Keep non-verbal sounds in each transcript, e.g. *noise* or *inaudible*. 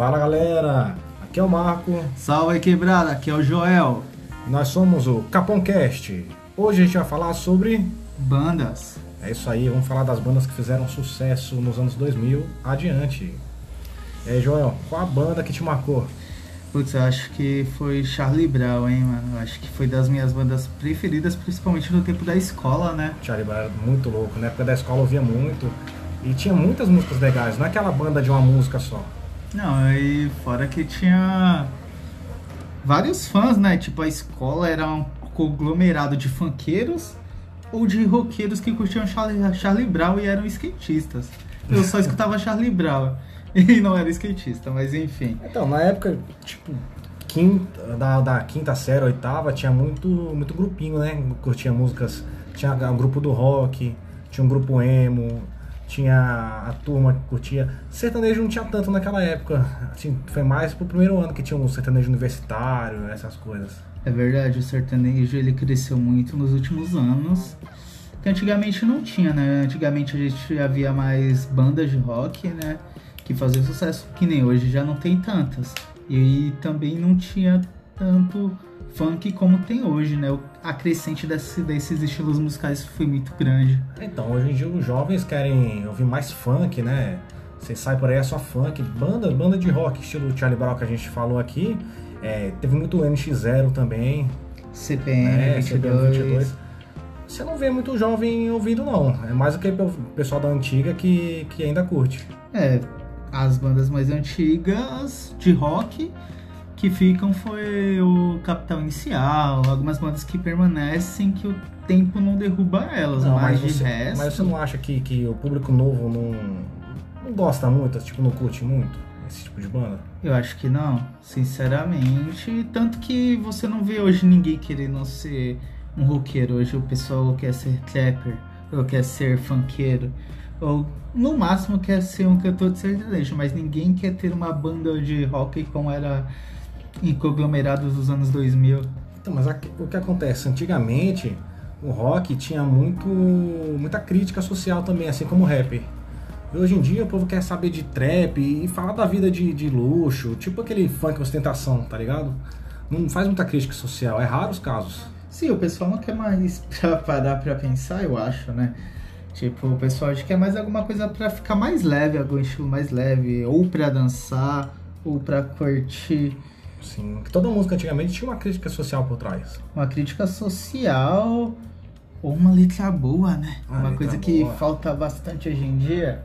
Fala galera, aqui é o Marco. Salve quebrada, aqui é o Joel. Nós somos o Caponcast. Hoje a gente vai falar sobre bandas. É isso aí, vamos falar das bandas que fizeram sucesso nos anos 2000 adiante. E aí, Joel, qual a banda que te marcou? Putz, eu acho que foi Charlie Brown, hein, mano? Eu acho que foi das minhas bandas preferidas, principalmente no tempo da escola, né? Charlie Brown era muito louco, na época da escola eu ouvia muito. E tinha muitas músicas legais, não é aquela banda de uma música só. Não, e fora que tinha vários fãs, né? Tipo, a escola era um conglomerado de funkeiros ou de roqueiros que curtiam Charlie, Charlie Brown e eram skatistas. Eu só *laughs* escutava Charlie Brown. *laughs* e não era skatista, mas enfim. Então, na época, tipo, quinta, da, da quinta série, oitava, tinha muito, muito grupinho, né? Curtia músicas. Tinha o um grupo do rock, tinha um grupo emo, tinha a turma que curtia. Sertanejo não tinha tanto naquela época. Assim, foi mais pro primeiro ano que tinha um sertanejo universitário, essas coisas. É verdade, o sertanejo ele cresceu muito nos últimos anos. Que antigamente não tinha, né? Antigamente a gente havia mais bandas de rock, né? que faziam sucesso, que nem hoje já não tem tantas. E também não tinha tanto funk como tem hoje, né? A crescente desse, desses estilos musicais foi muito grande. Então, hoje em dia os jovens querem ouvir mais funk, né? Você sai por aí é só funk, banda, banda de rock, estilo Charlie Brown que a gente falou aqui. É, teve muito NX0 também. CPM, é, 22. CPM 22. Você não vê muito jovem ouvindo, não. É mais o que o pessoal da antiga que, que ainda curte. É, as bandas mais antigas de rock que ficam foi o Capital Inicial, algumas bandas que permanecem que o tempo não derruba elas, não, mas, mas, você, resto... mas você não acha que, que o público novo não, não gosta muito, tipo, não curte muito esse tipo de banda? Eu acho que não, sinceramente. Tanto que você não vê hoje ninguém querendo ser um roqueiro. Hoje o pessoal quer ser trapper, ou quer ser funkeiro ou no máximo quer ser um cantor de sertanejo, mas ninguém quer ter uma banda de rock como era em conglomerados dos anos 2000. Então, mas o que acontece? Antigamente, o rock tinha muito, muita crítica social também, assim como o rap. E hoje em dia o povo quer saber de trap e falar da vida de, de luxo, tipo aquele funk ostentação, tá ligado? Não faz muita crítica social, é raro os casos. Sim, o pessoal não quer mais *laughs* pra parar pra pensar, eu acho, né? Tipo, o pessoal acha que é mais alguma coisa para ficar mais leve, algum estilo mais leve, ou para dançar, ou para curtir. Sim, toda música antigamente tinha uma crítica social por trás. Uma crítica social ou uma letra boa, né? Uma, uma coisa que boa. falta bastante hoje em dia.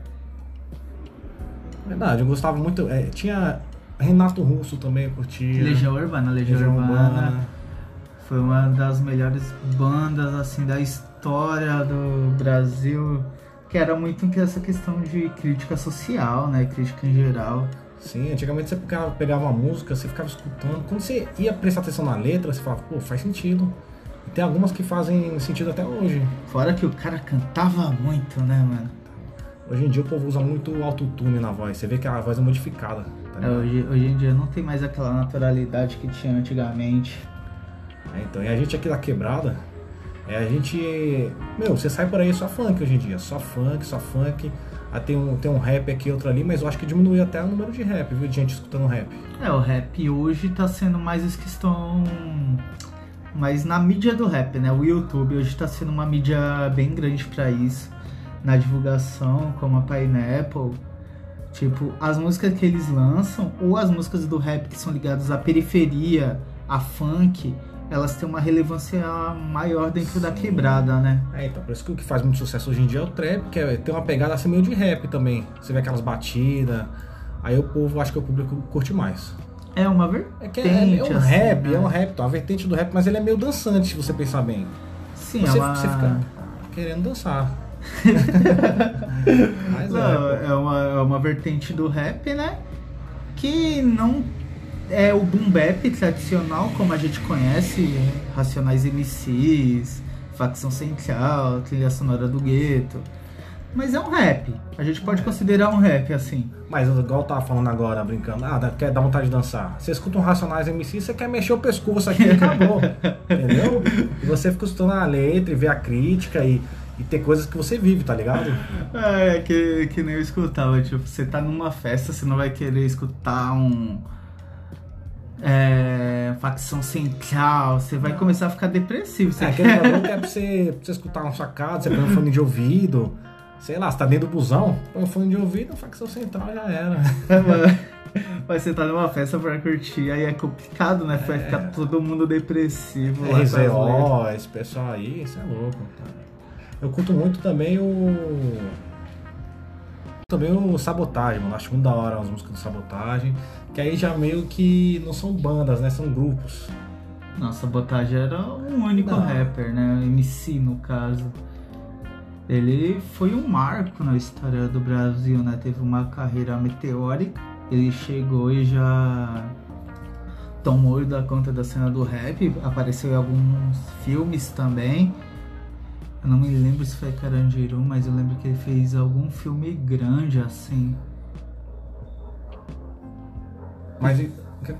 Verdade, eu gostava muito. É, tinha Renato Russo também, eu curtia. Legião Urbana, Legião, Legião Urbana. Urbana. Foi uma das melhores bandas assim da história história do Brasil, que era muito essa questão de crítica social, né? Crítica em geral. Sim, antigamente você pegava, pegava uma música, você ficava escutando. Quando você ia prestar atenção na letra, você falava, pô, faz sentido. E tem algumas que fazem sentido até hoje. Fora que o cara cantava muito, né, mano? Hoje em dia o povo usa muito autotune na voz. Você vê que a voz é modificada. Tá é, hoje, hoje em dia não tem mais aquela naturalidade que tinha antigamente. É, então, e a gente aqui da quebrada, é, a gente. Meu, você sai por aí só funk hoje em dia. Só funk, só funk. Aí tem um, tem um rap aqui, outro ali, mas eu acho que diminuiu até o número de rap, viu? De gente escutando rap. É, o rap hoje tá sendo mais as que estão. Mas na mídia do rap, né? O YouTube hoje tá sendo uma mídia bem grande para isso. Na divulgação, como a Pineapple. Tipo, as músicas que eles lançam, ou as músicas do rap que são ligadas à periferia, a funk, elas têm uma relevância maior dentro Sim. da quebrada, né? É, então, por isso que o que faz muito sucesso hoje em dia é o trap, que é, tem uma pegada assim meio de rap também. Você vê aquelas batidas, aí o povo, acho que o público curte mais. É uma vertente. É, é, é um assim, rap, né? é um rap, então, a vertente do rap, mas ele é meio dançante, se você pensar bem. Sim, você, é uma... você fica querendo dançar. *laughs* mas não, é, é, uma, é uma vertente do rap, né? Que não é o boom bap tradicional, como a gente conhece, Racionais MCs, Facção Central, Trilha Sonora do Gueto. Mas é um rap. A gente pode é. considerar um rap assim. Mas igual eu tava falando agora, brincando, ah, quer dar vontade de dançar. Você escuta um Racionais MC, você quer mexer o pescoço aqui e acabou. *laughs* entendeu? E você fica escutando a letra e vê a crítica e, e ter coisas que você vive, tá ligado? É, que, que nem eu escutava, tipo, você tá numa festa, você não vai querer escutar um. É, facção central, você vai começar a ficar depressivo. Você É, aquele bagulho que é pra você, pra você escutar na sua casa, você põe um fone de ouvido, sei lá, você tá dentro do busão, põe um fone de ouvido, facção central já era. *laughs* Mas você tá numa festa pra curtir, aí é complicado, né? Vai ficar todo mundo depressivo. lá as letras. RZO, esse pessoal aí, isso é louco. cara. Eu curto muito também o. Também o Sabotagem, mano. Acho muito da hora as músicas do Sabotagem. Que aí já meio que não são bandas, né? São grupos. Nossa, Sabotagem era um único Não. rapper, né? MC no caso. Ele foi um marco na história do Brasil, né? Teve uma carreira meteórica. Ele chegou e já tomou da conta da cena do rap. Apareceu em alguns filmes também. Eu não me lembro se foi Carandiru, mas eu lembro que ele fez algum filme grande assim. Mas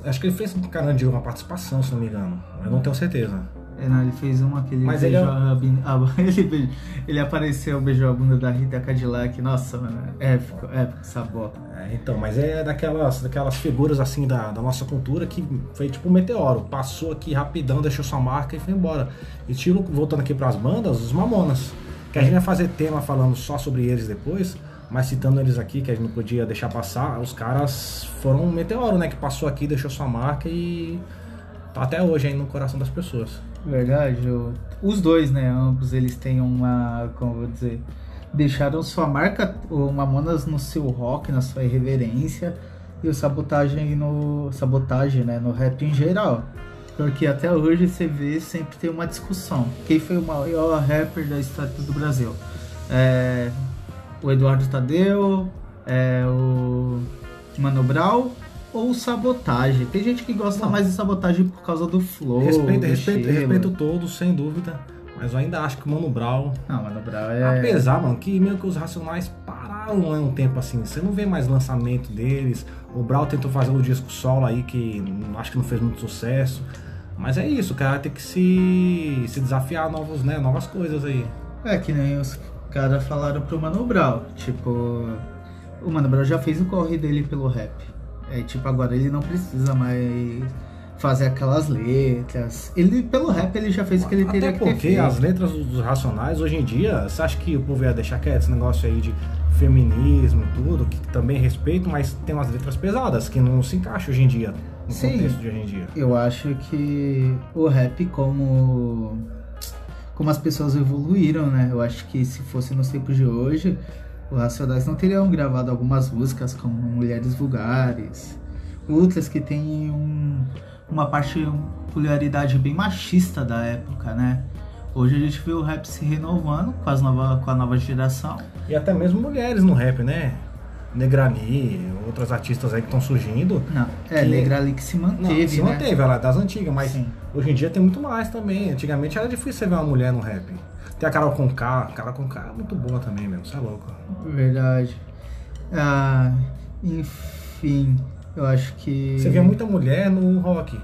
acho que ele fez Carandiru uma participação, se não me engano. Eu não tenho certeza. É, não, ele fez uma que ele Mas ele é- a, *laughs* ele, beijou- ele apareceu, beijou a bunda da Rita Cadillac. Nossa, mano, é épico, épico essa bota. É, então, mas é daquelas, daquelas figuras assim da, da nossa cultura que foi tipo um meteoro. Passou aqui rapidão, deixou sua marca e foi embora. Estilo, voltando aqui pras bandas, os Mamonas. Que a gente vai fazer tema falando só sobre eles depois, mas citando eles aqui, que a gente não podia deixar passar, os caras foram um meteoro, né? Que passou aqui, deixou sua marca e tá até hoje aí no coração das pessoas. Verdade, eu- os dois, né? Ambos eles têm uma, como eu vou dizer, deixaram sua marca, o Mamonas no seu rock, na sua irreverência, e o Sabotagem no sabotagem, né, no rap em geral. Porque até hoje você vê sempre tem uma discussão. Quem foi o maior rapper da história do Brasil? É, o Eduardo Tadeu, é, o Mano Brown ou Sabotagem? Tem gente que gosta Não. mais de Sabotagem por causa do flow, respeito, respeito, respeito todos, sem dúvida. Mas eu ainda acho que o Mano Brown Não, Mano Brown é... Apesar, mano, que meio que os Racionais pararam né, um tempo assim. Você não vê mais lançamento deles. O Brau tentou fazer o disco solo aí, que acho que não fez muito sucesso. Mas é isso, o cara tem que se, se desafiar novos, né, novas coisas aí. É que nem os caras falaram pro Mano Brown. Tipo, o Mano Brown já fez o corre dele pelo rap. É tipo, agora ele não precisa mais fazer aquelas letras. Ele, pelo rap, ele já fez o que ele teria Até que ter porque feito. as letras dos Racionais, hoje em dia, você acha que o povo ia deixar quieto esse negócio aí de feminismo e tudo, que também respeito, mas tem umas letras pesadas que não se encaixam hoje em dia, no Sim. contexto de hoje em dia. Eu acho que o rap, como como as pessoas evoluíram, né? Eu acho que se fosse nos tempos de hoje, os Racionais não teriam gravado algumas músicas como Mulheres Vulgares, outras que têm um- uma particularidade bem machista da época, né? Hoje a gente vê o rap se renovando com, as nova, com a nova geração. E até mesmo mulheres no rap, né? Negrani, outras artistas aí que estão surgindo. Não, é Que- Negra ali que se Não, manteve, se né? manteve, ela é das antigas, mas Sim. hoje em dia tem muito mais também. Antigamente era difícil você ver uma mulher no rap. Tem a Carol Conká, Carol Conká é muito boa também mesmo, você é louco. Verdade. Ah, enfim, eu acho que. Você vê muita mulher no rock.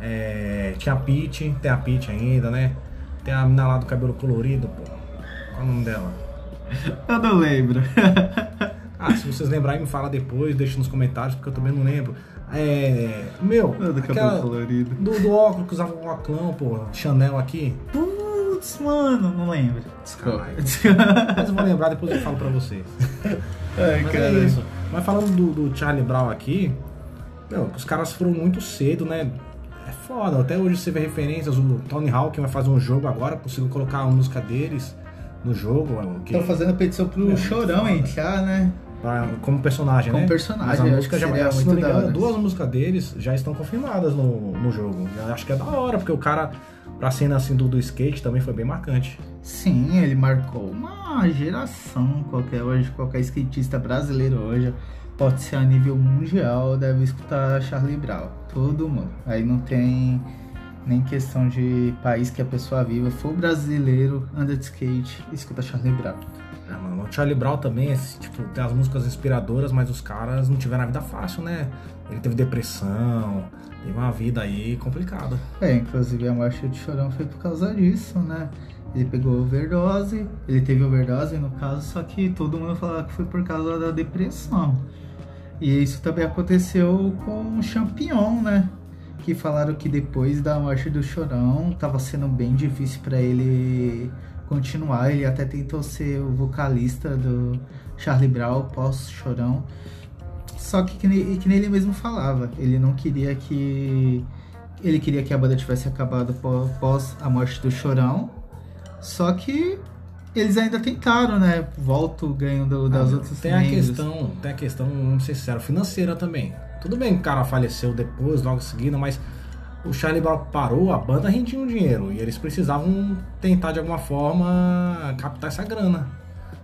É, tinha a Peach, tem a Peach ainda, né? Tem a mina lá do cabelo colorido, pô. Qual é o nome dela? Eu não lembro. *laughs* Ah, se vocês lembrarem, me fala depois, deixa nos comentários, porque eu também não lembro. É. Meu, do cabelo colorido. do, do óculos que usava um óculos, pô, Chanel aqui. Putz, mano, não lembro. Desculpa. *laughs* Mas eu vou lembrar, depois eu falo pra vocês. *laughs* Ai, Mas cara. é isso. Mas falando do, do Charlie Brown aqui, meu, os caras foram muito cedo, né? É foda. Até hoje você vê referências. O Tony Hawk vai fazer um jogo agora, consigo colocar a música deles no jogo. o Que, Tô fazendo petição pro Meu, Chorão entrar, né? como personagem, Como né? personagem, Mas a eu música acho que já, seria se muito engano, duas músicas deles já estão confirmadas no, no jogo. Eu acho que é da hora, porque o cara, pra cena assim do, do skate, também foi bem marcante. Sim, ele marcou uma geração. Qualquer, hoje, qualquer skatista brasileiro hoje, pode ser a nível mundial, deve escutar Charlie Brown. Todo mundo. Aí não tem nem questão de país que a pessoa viva. For brasileiro, anda de skate, escuta Charlie Brown. Ah, mano, o Charlie Brown também, tipo, tem as músicas inspiradoras, mas os caras não tiveram a vida fácil, né? Ele teve depressão, teve uma vida aí complicada. É, inclusive a morte de Chorão foi por causa disso, né? Ele pegou overdose, ele teve overdose no caso, só que todo mundo falava que foi por causa da depressão. E isso também aconteceu com o Champion, né? Que falaram que depois da morte do Chorão tava sendo bem difícil para ele continuar. Ele até tentou ser o vocalista do Charlie Brown pós-Chorão. Só que, que nem, que nem ele mesmo falava, ele não queria que. Ele queria que a banda tivesse acabado pós a morte do Chorão. Só que eles ainda tentaram, né? Volta o ganho do, das ah, outras tem a questão Tem a questão, vamos ser sinceros, financeira também. Tudo bem que o cara faleceu depois, logo em seguida, mas o Charlie Brown parou, a banda rendia um dinheiro. E eles precisavam tentar de alguma forma captar essa grana.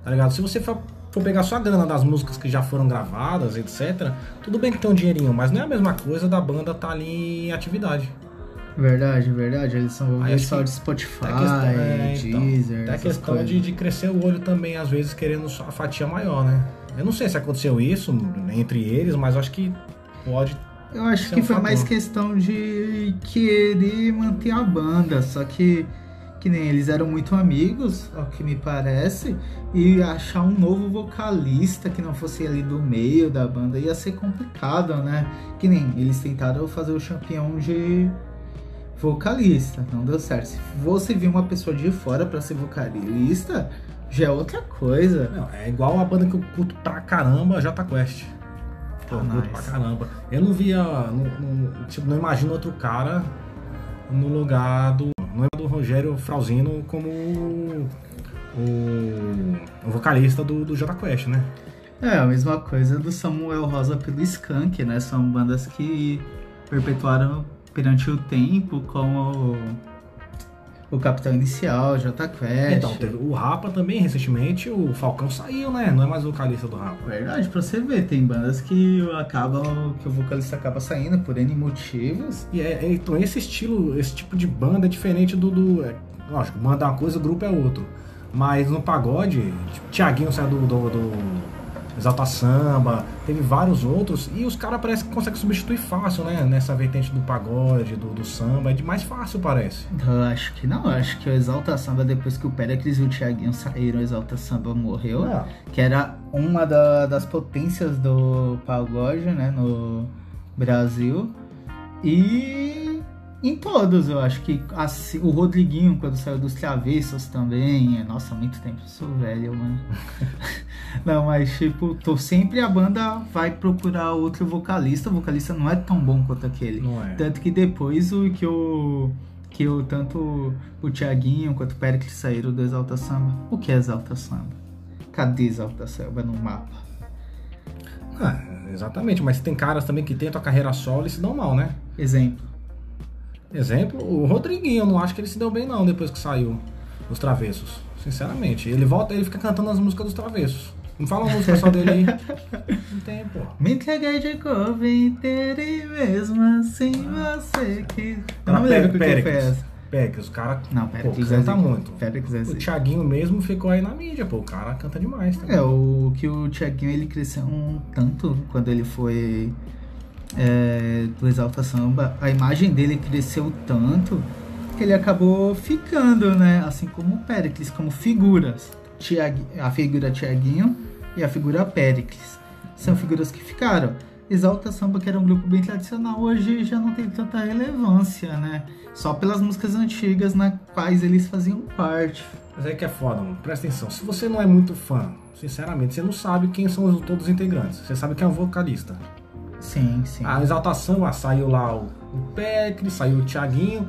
Tá ligado? Se você for, for pegar só a grana das músicas que já foram gravadas, etc., tudo bem que tem um dinheirinho, mas não é a mesma coisa da banda estar tá ali em atividade. Verdade, verdade. Eles são só de Spotify, questão, é, então, Deezer. A questão de, de, crescer o olho também, às vezes, querendo a fatia maior, né? Eu não sei se aconteceu isso entre eles, mas acho que pode. Eu acho que um foi fator. mais questão de querer manter a banda, só que que nem eles eram muito amigos, ao que me parece, e achar um novo vocalista que não fosse ali do meio da banda ia ser complicado, né? Que nem eles tentaram fazer o campeão de vocalista, não deu certo. Se você vir uma pessoa de fora para ser vocalista, já é outra coisa. Não, é igual a banda que eu curto pra caramba, Jota Quest. Pô, ah, nice. curto pra caramba. Eu não via. Não, não, tipo, não imagino outro cara no lugar do. Não é do Rogério Frauzino como o, o vocalista do, do Jota Quest, né? É, a mesma coisa do Samuel Rosa pelo Skank, né? São bandas que perpetuaram perante o tempo como o Capitão Inicial, J Quest. Então, teve o Rapa também, recentemente, o Falcão saiu, né? Não é mais o vocalista do Rapa. Verdade, pra você ver, tem bandas que acabam, que o vocalista acaba saindo por N motivos. E é, é então esse estilo, esse tipo de banda é diferente do. do é, lógico, banda é uma coisa, o grupo é outro. Mas no pagode, tipo, Tiaguinho saiu do, do, do Exalta Samba, teve vários outros, e os caras parece que conseguem substituir fácil, né? Nessa vertente do pagode, do, do samba, é de mais fácil, parece. Eu acho que não, acho que o Exalta Samba, depois que o Pericles e o Thiaguinho saíram, o Exalta Samba morreu, é. que era uma da, das potências do pagode, né, no Brasil. E em todos, eu acho que assim, o Rodriguinho, quando saiu dos Travessos também. É, nossa, muito tempo, eu sou velho, mano. *laughs* não, mas tipo, tô sempre a banda vai procurar outro vocalista. O vocalista não é tão bom quanto aquele. Não é. Tanto que depois o que o. Que o, tanto o Thiaguinho quanto o Pericles saíram do Exalta Samba. O que é Exalta Samba? Cadê Exalta Samba no mapa? Ah, exatamente, mas tem caras também que tentam a carreira solo e se dão mal, né? Exemplo. Exemplo, o Rodriguinho, eu não acho que ele se deu bem não depois que saiu dos Travessos. Sinceramente. Ele volta ele fica cantando as músicas dos Travessos. Não fala uma música só dele aí. Não tem, pô. Me entreguei de corpo inteiro e mesmo assim você que. Eu não me lembro que foi essa. Péricles, o cara não, Péricles canta é muito. Péricles é o Thiaguinho mesmo ficou aí na mídia, pô. O cara canta demais também. É, o que o Thiaguinho ele cresceu um tanto quando ele foi é, do Exalta Samba, a imagem dele cresceu tanto que ele acabou ficando, né? Assim como Pericles, como figuras. A figura Tiaguinho e a figura Pericles. São figuras que ficaram. Exalta Samba, que era um grupo bem tradicional, hoje já não tem tanta relevância, né? Só pelas músicas antigas na quais eles faziam parte. Mas aí que é foda, mano. Presta atenção. Se você não é muito fã, sinceramente, você não sabe quem são todos os integrantes. Você sabe quem é o vocalista. Sim, sim. A exaltação, ah, saiu lá o, o Pecre, saiu o Thiaguinho.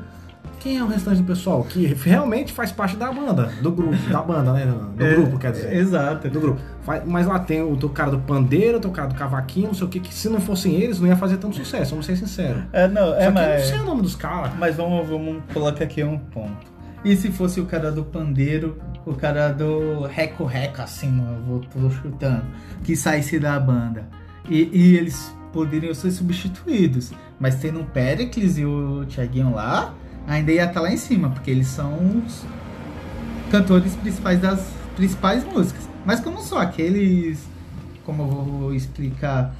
Quem é o restante do pessoal? Que realmente faz parte da banda, do grupo, da banda, né? Do é, grupo, quer dizer. Exato. Do grupo. Mas lá tem o, cara do pandeiro, o cara do cavaquinho, não sei o que, que se não fossem eles, não ia fazer tanto sucesso, vamos ser sinceros. É, não, é, Só mas... eu não sei o nome dos caras. Mas vamos, vamos colocar aqui um ponto. E se fosse o cara do pandeiro, o cara do reco-reco, assim, eu vou tô chutando, que saísse da banda. E, e eles poderiam ser substituídos. Mas tendo o Pericles e o Thiaguinho lá, ainda ia estar tá lá em cima, porque eles são os cantores principais das principais músicas. Mas como só aqueles, como eu vou explicar,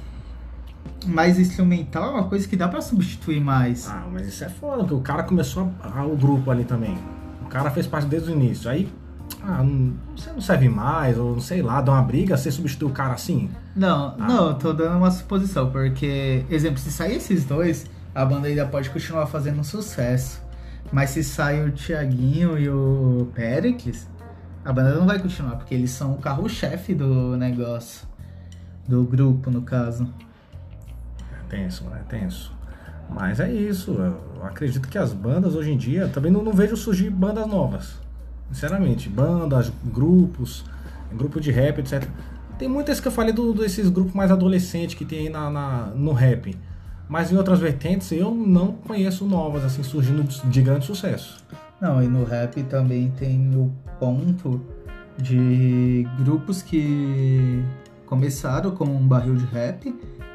mais instrumental é uma coisa que dá para substituir mais. Ah, mas isso é foda, porque o cara começou a, a, o grupo ali também. O cara fez parte desde o início. Aí, ah, não, você não serve mais, ou não sei lá, dá uma briga, você substitui o cara assim? Não, ah. não, tô dando uma suposição, porque, exemplo, se sair esses dois, a banda ainda pode continuar fazendo sucesso. Mas se sai o Tiaguinho e o Pericles, a banda não vai continuar, porque eles são o carro-chefe do negócio. Do grupo, no caso. É tenso, né? Tenso. Mas é isso. Eu acredito que as bandas hoje em dia também não, não vejo surgir bandas novas. Sinceramente, bandas, grupos, grupo de rap, etc. Tem muitas que eu falei do, desses grupos mais adolescentes que tem aí na, na, no rap. Mas em outras vertentes eu não conheço novas, assim, surgindo de grande sucesso. Não, e no rap também tem o ponto de grupos que começaram com um barril de rap,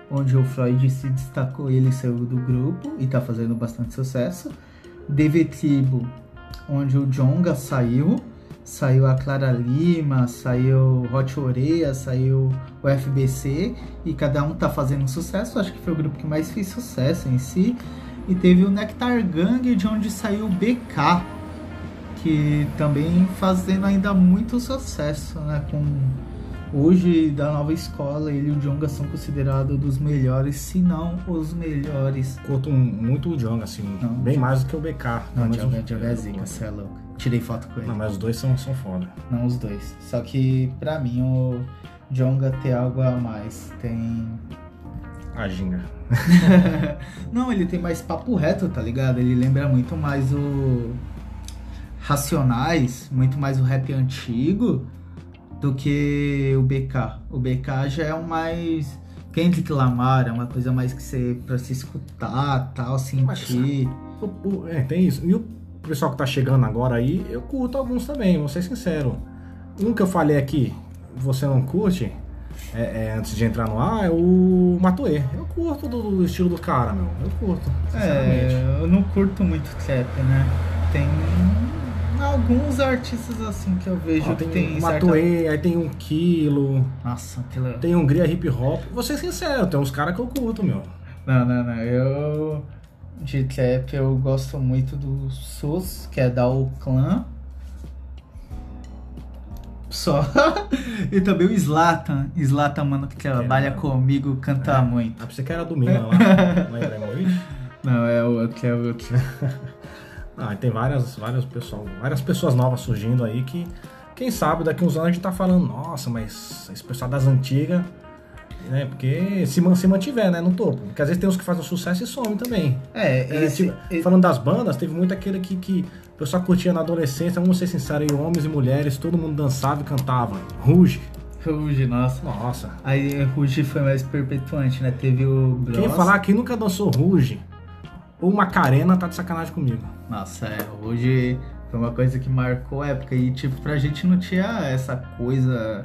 onde o Freud se destacou, ele saiu do grupo e tá fazendo bastante sucesso. DV Tribo, onde o Jonga saiu, saiu a Clara Lima, saiu Hot Oreia, saiu o FBC e cada um tá fazendo sucesso. Acho que foi o grupo que mais fez sucesso em si. E teve o Nectar Gang, de onde saiu o BK, que também fazendo ainda muito sucesso, né? Com hoje da nova escola, ele e o Jonga são considerados dos melhores, se não os melhores. Curto muito o Jonga, assim, não, bem mais do que o BK. Não, o Jonga, Jonga é zica, você é louco. Tirei foto com ele. Não, mas os dois são, são foda. Não, os dois. Só que pra mim o Jonga tem algo a mais. Tem. A ginga. *laughs* não, ele tem mais papo reto, tá ligado? Ele lembra muito mais o. Racionais, muito mais o rap antigo do que o BK. O BK já é um mais. Kendrick Lamar, é uma coisa mais que você. pra se escutar, tal, sentir. Mas, é, tem isso. E o o pessoal que tá chegando agora aí, eu curto alguns também, vou ser sincero. Um que eu falei aqui, você não curte, é, é, antes de entrar no ar, é o Matuê. Eu curto do, do, estilo do cara, meu. Eu curto. É, eu não curto muito trap, né? Tem alguns artistas assim que eu vejo tem tem. Matuê, certa... aí tem um Quilo. Nossa, aquilo. Tem Hungria Hip Hop. Vou ser sincero, tem uns caras que eu curto, meu. Não, não, não. Eu de trap eu gosto muito do SUS, que é da O Clan. Só. *laughs* e também o Slatan. Slatan, mano, que trabalha é, comigo, canta é. muito. Ah, você que era do Mina lá, *laughs* não é Não, é o outro, é outro. Ah, tem várias, várias, pessoas, várias pessoas novas surgindo aí que, quem sabe, daqui uns anos a gente tá falando, nossa, mas esse pessoal das antigas né? Porque se, se mantiver, né, no topo. Porque às vezes tem uns que fazem sucesso e somem também. É, é esse, tipo, esse... falando das bandas, teve muito aquele que, que o pessoal curtia na adolescência, vamos ser sinceros, aí, homens e mulheres, todo mundo dançava e cantava. Ruge. Ruge, nossa. Nossa. Aí Ruge foi mais perpetuante, né? Teve o Bros. Quem falar que nunca dançou Ruge ou Macarena tá de sacanagem comigo. Nossa, é, Ruge foi uma coisa que marcou a época e tipo, pra gente não tinha essa coisa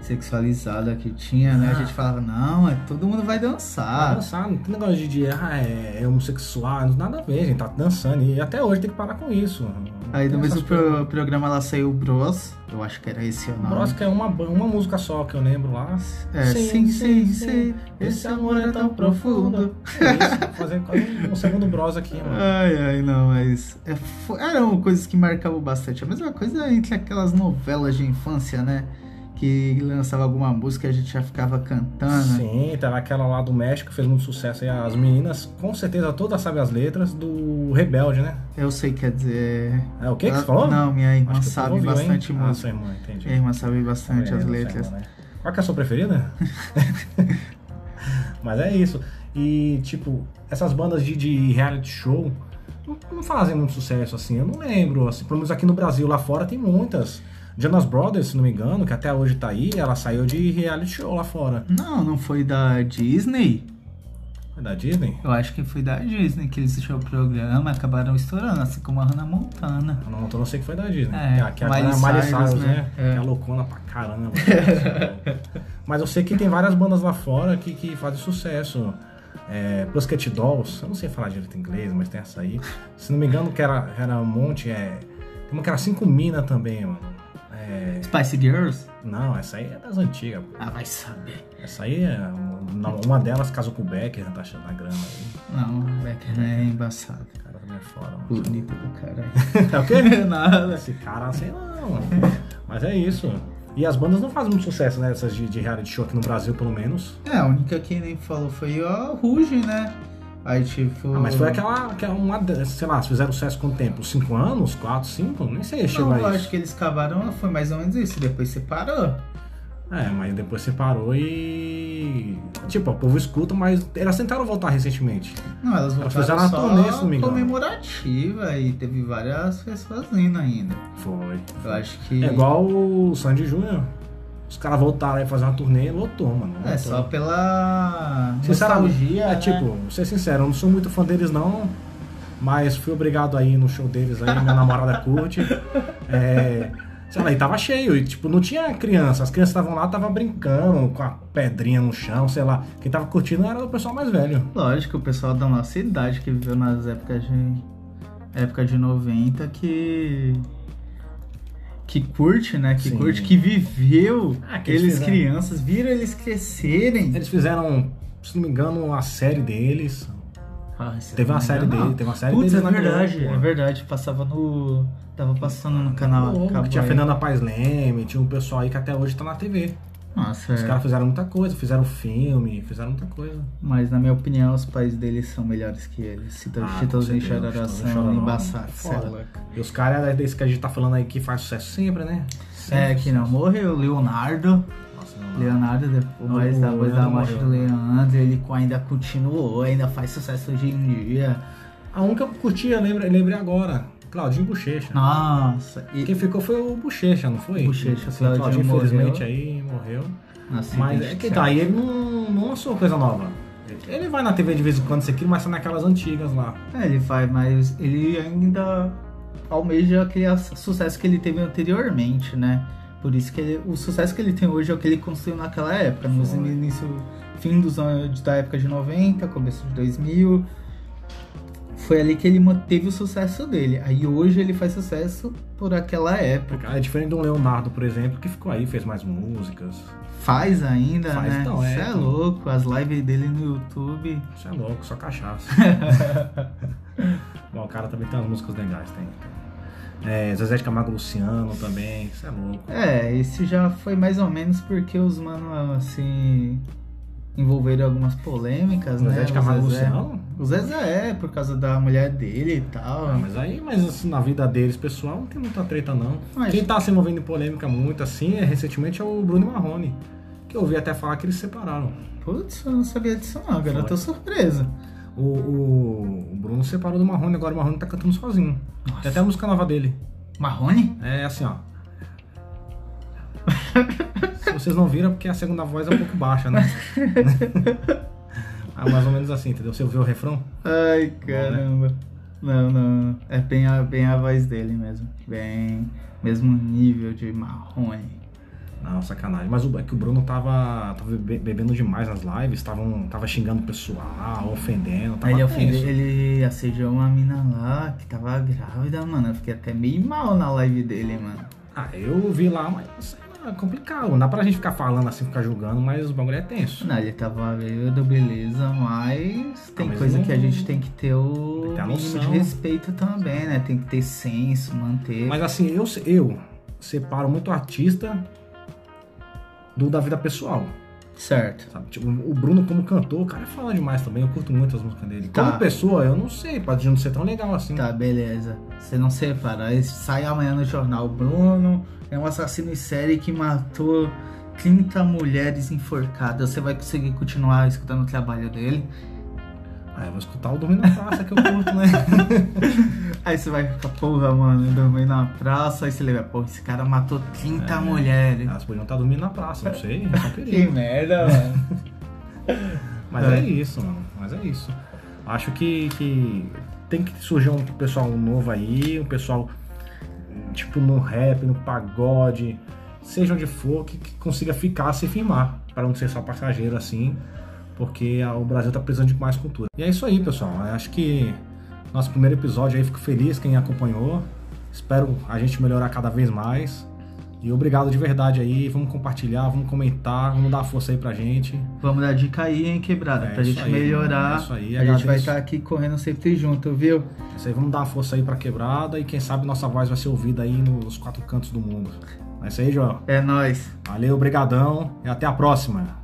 sexualizada que tinha, né? Ah. A gente falava, não, é, todo mundo vai dançar. Vai dançar, não tem negócio de, ah, é, é homossexual, nada a ver, a gente tá dançando. E até hoje tem que parar com isso. Aí no mesmo pro, programa lá saiu o Bros, eu acho que era esse o nome. Bros, que é uma, uma música só que eu lembro lá. É, sim, sim, sim, sim esse amor é tão profundo. É isso, fazer um segundo Bros aqui, mano. Ai, ai, não, mas é, eram coisas que marcavam bastante. A mesma coisa entre aquelas novelas de infância, né? Que lançava alguma música e a gente já ficava cantando. Sim, tava aquela lá do México, fez muito sucesso. E as meninas, com certeza, todas sabem as letras do Rebelde, né? Eu sei, quer dizer. É o que que você falou? Não, minha irmã sabe ouviu, bastante hein? música. Ah, sua irmã, entendi. Minha irmã sabe bastante é, as letras. Irmã, né? Qual que é a sua preferida? *laughs* Mas é isso. E, tipo, essas bandas de, de reality show não, não fazem muito sucesso, assim. Eu não lembro. Assim, pelo menos aqui no Brasil, lá fora tem muitas. Jonas Brothers, se não me engano, que até hoje tá aí, ela saiu de reality show lá fora. Não, não foi da Disney? Foi da Disney? Eu acho que foi da Disney que eles assistiram o programa e acabaram estourando, assim como a Hannah Montana. A Hannah Montana eu sei que foi da Disney. É, que, a, que a Miley Cyrus, né? né? É. Que é loucona pra caramba. *laughs* Mas eu sei que tem várias bandas lá fora que, que fazem sucesso. É, Pussycat Dolls, eu não sei falar direito inglês, mas tem essa aí. Se não me engano, que era, era um monte. É, tem uma que era cinco mina também, mano. É... Spice Girls? Não, essa aí é das antigas. pô. Ah, vai saber. Essa aí é. Uma, delas casou com o Becker, tá achando a grana aí. Não, o Becker é embaçado. O cara também é foda, mano. Bonito do caralho. *laughs* É o quê? *laughs* Nada. Esse cara, sei não, mano. Mas é isso. E as bandas não fazem muito sucesso, né? Essas de, de reality show aqui no Brasil, pelo menos. É, a única que nem falou foi a Ruge, né? Aí tipo. Ah, mas foi aquela, aquela uma, sei lá, fizeram sucesso quanto tempo? Cinco anos? Quatro, cinco? Nem sei, chegou Não, eu a acho isso. que eles acabaram, foi mais ou menos isso. Depois separou. É, mas depois separou e. Tipo, o povo escuta, mas elas tentaram voltar recentemente. Não, elas voltaram fizeram uma turnê, se não me engano. comemorativa e teve várias pessoas indo ainda. Foi. Eu acho que. É igual o Sandy Júnior. Os caras voltaram aí fazer uma turnê e lotou, mano. É, Lotou. só pela nostalgia, é né? tipo, vou ser sincero, eu não sou muito fã deles não, mas fui obrigado aí no show deles aí, minha namorada curte. É, sei lá, e tava cheio, e tipo, não tinha criança, as crianças estavam lá, tava brincando com a pedrinha no chão, sei lá. Quem tava curtindo era o pessoal mais velho. Lógico, o pessoal da nossa idade que viveu nas épocas de. época de 90 que. Que curte, né? Que Sim. curte, que viveu Ah, que eles eles fizeram. crianças, viram eles crescerem. Eles fizeram, se não me engano, a série deles. Ah, Teve uma série dele, teve uma série Putz, é verdade, Globo, é verdade. Passava no. Tava passando no canal. Globo, que tinha a. Fernanda Paes Leme, tinha um pessoal aí que até hoje tá na TV. Nossa, Os é. caras fizeram muita coisa, fizeram filme, fizeram muita coisa. Mas na minha opinião, os pais deles são melhores que eles. Se Ah, Chitãozinho com e certeza, Chororó são embaçados. é. E os caras é desse que a gente tá falando aí que faz sucesso sempre, né? É, Sempre que não morreu, Leonardo. Nossa, não, não. Leonardo, depois, Não, depois da morte do Leandro, ele ainda continuou, ainda faz sucesso hoje em dia. A um que eu curtia, lembrei, lembrei agora. Claudinho Bochecha. Nossa, e Quem ficou foi o Bochecha, não foi? Bochecha, Sim, Claudinho Claudinho, infelizmente, aí morreu. Nossa, Mas é que que- daí ele não, não lançou coisa nova. Ele vai na TV de vez em quando, isso aqui, mas tá naquelas antigas lá. É, ele faz, mas ele ainda almeja aquele sucesso que ele teve anteriormente, né? Por isso que ele- o sucesso que ele tem hoje é o que ele construiu naquela época, no Foi. início, fim dos anos da época de 90, começo de 2000. Foi ali que ele manteve o sucesso dele. Aí hoje ele faz sucesso por aquela época. É diferente um Leonardo, por exemplo, que ficou aí, fez mais músicas. Faz ainda, Faz, né? então, é. Cê é louco, as lives dele no YouTube. Isso é louco, só cachaça. *laughs* Bom, o cara também tem umas músicas legais, tem. É, Zezé de Camargo Luciano também, isso é louco. É, esse já foi mais ou menos porque os mano assim envolveram algumas polêmicas, né? Zezé de O Camargo Zezé. Luciano? O Zezé é, por causa da mulher dele e tal. Ah, mas aí, mas assim, na vida deles, pessoal, não tem muita treta não. Mas- Quem tá se envolvendo em polêmica muito assim, é, recentemente, é o Bruno Marrone. Que eu ouvi até falar que eles se separaram. Putz, eu não sabia disso não, agora eu tô surpreso. O, o, o Bruno separou do Marrone, agora o Marrone tá cantando sozinho. Nossa. Tem até a música nova dele. Marrone? É assim, ó. Se vocês não viram, é porque a segunda voz é um pouco baixa, né? *laughs* ah, mais ou menos assim, entendeu? Você ouviu o refrão? Ai, né? caramba. Não, não. É bem a, bem a voz dele mesmo. Bem. Mesmo nível de Marrone. Não, sacanagem. Mas o, é que o Bruno tava, tava bebe- bebendo demais nas lives, tavam, tava xingando o pessoal, ofendendo. Tava Ele, ofendeu, tenso. ele assediou uma mina lá que tava grávida, mano. Eu fiquei até meio mal na live dele, mano. Ah, eu vi lá, mas é complicado. Não dá pra gente ficar falando assim, ficar julgando, mas o bagulho é tenso. Não, ele tava bêbado, beleza, mas tem Ah, mas coisa não- que a gente tem que ter o ter a mínimo de respeito também, né? Tem que ter senso, manter. Mas assim, eu, eu separo muito o artista do da vida pessoal. Certo. Sabe? Tipo, o Bruno como cantor, o cara fala demais também, eu curto muito as músicas dele. Tá. Como pessoa, eu não sei, pode não ser tão legal assim. Tá, beleza. Você não separa. Aí sai amanhã no jornal. Bruno é um assassino em série que matou 30 mulheres enforcadas. Você vai conseguir continuar escutando o trabalho dele? Ah, eu vou escutar o Dormir na Praça que eu curto, né? *laughs* Aí você vai ficar, porra, mano, dormir na praça. Aí você lembra, pô, esse cara matou 30 É. mulheres. Elas podiam estar dormindo na praça, não sei, *laughs* Que merda, mano. *laughs* Mas É. é isso, mano. Mas é isso. Acho que, que tem que surgir um pessoal novo aí, um pessoal tipo no rap, no pagode, seja onde for, que, que consiga ficar, se firmar, para não ser só passageiro assim, porque a- o Brasil tá precisando de mais cultura. E é isso aí, pessoal. Eu Acho que nosso primeiro episódio aí, fico feliz quem acompanhou. Espero a gente melhorar cada vez mais. E obrigado de verdade aí. Vamos compartilhar, vamos comentar, vamos dar força aí pra gente. Vamos dar dica aí, hein, quebrada? É pra gente aí, melhorar. é isso aí. A gente vai Agradeço. estar aqui correndo sempre junto, viu? Isso aí, vamos dar força aí pra quebrada e quem sabe nossa voz vai ser ouvida aí nos quatro cantos do mundo. É isso aí, Joel. É nóis. Valeu, brigadão e até a próxima.